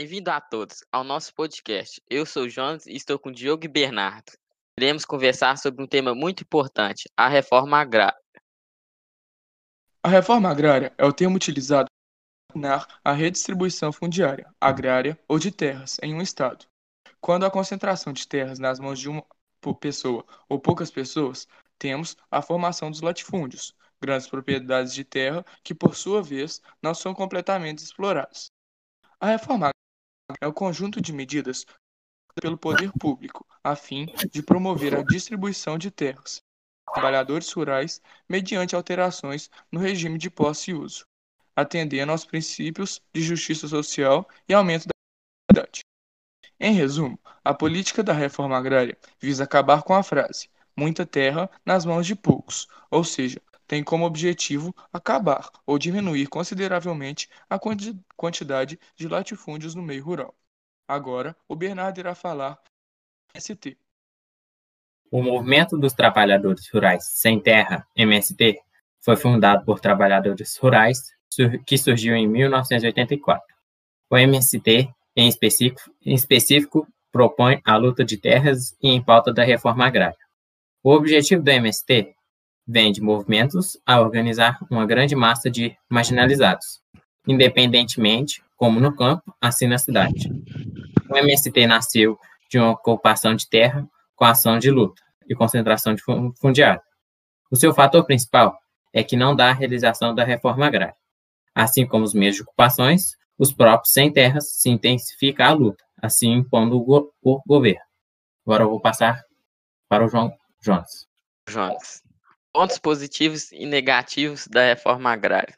Bem-vindo a todos ao nosso podcast. Eu sou o Jonas e estou com o Diogo e Bernardo. Iremos conversar sobre um tema muito importante, a reforma agrária. A reforma agrária é o termo utilizado para a redistribuição fundiária, agrária ou de terras em um estado. Quando a concentração de terras nas mãos de uma pessoa ou poucas pessoas, temos a formação dos latifúndios, grandes propriedades de terra que, por sua vez, não são completamente exploradas. A reforma é o conjunto de medidas pelo poder público a fim de promover a distribuição de terras trabalhadores rurais mediante alterações no regime de posse e uso, atendendo aos princípios de justiça social e aumento da qualidade. Em resumo, a política da reforma agrária visa acabar com a frase muita terra nas mãos de poucos, ou seja, tem como objetivo acabar ou diminuir consideravelmente a quantidade de latifúndios no meio rural. Agora, o Bernardo irá falar ST. O Movimento dos Trabalhadores Rurais Sem Terra, MST, foi fundado por trabalhadores rurais que surgiu em 1984. O MST, em específico, em específico, propõe a luta de terras e em pauta da reforma agrária. O objetivo do MST vem de movimentos a organizar uma grande massa de marginalizados, independentemente, como no campo, assim na cidade. O MST nasceu de uma ocupação de terra com ação de luta e concentração de fundiário. O seu fator principal é que não dá a realização da reforma agrária. Assim como os meios de ocupações, os próprios sem terras se intensifica a luta, assim impondo o, go o governo. Agora eu vou passar para o João. Jonas. Pontos positivos e negativos da reforma agrária.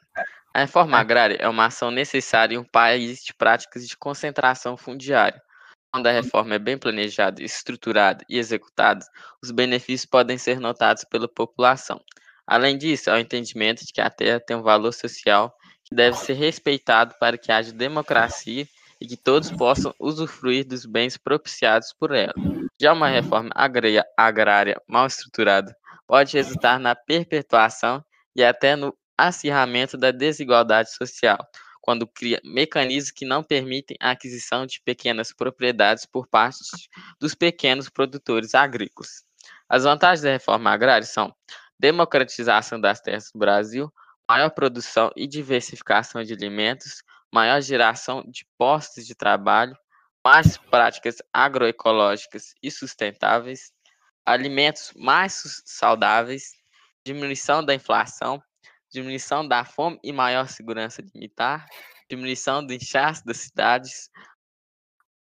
A reforma agrária é uma ação necessária em um país de práticas de concentração fundiária. Quando a reforma é bem planejada, estruturada e executada, os benefícios podem ser notados pela população. Além disso, há o entendimento de que a terra tem um valor social que deve ser respeitado para que haja democracia e que todos possam usufruir dos bens propiciados por ela. Já uma reforma agrária mal estruturada pode resultar na perpetuação e até no acirramento da desigualdade social, quando cria mecanismos que não permitem a aquisição de pequenas propriedades por parte dos pequenos produtores agrícolas. As vantagens da reforma agrária são democratização das terras no Brasil, maior produção e diversificação de alimentos, maior geração de postos de trabalho, mais práticas agroecológicas e sustentáveis, alimentos mais saudáveis, diminuição da inflação, diminuição da fome e maior segurança alimentar, diminuição do inchaço das cidades,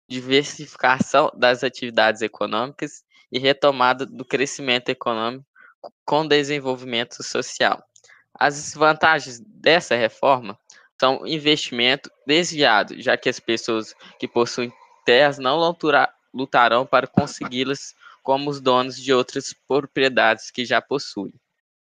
diversificação das atividades econômicas e retomada do crescimento econômico com desenvolvimento social. As desvantagens dessa reforma são investimento desviado, já que as pessoas que possuem terras não lutarão para consegui-las como os donos de outras propriedades que já possuem.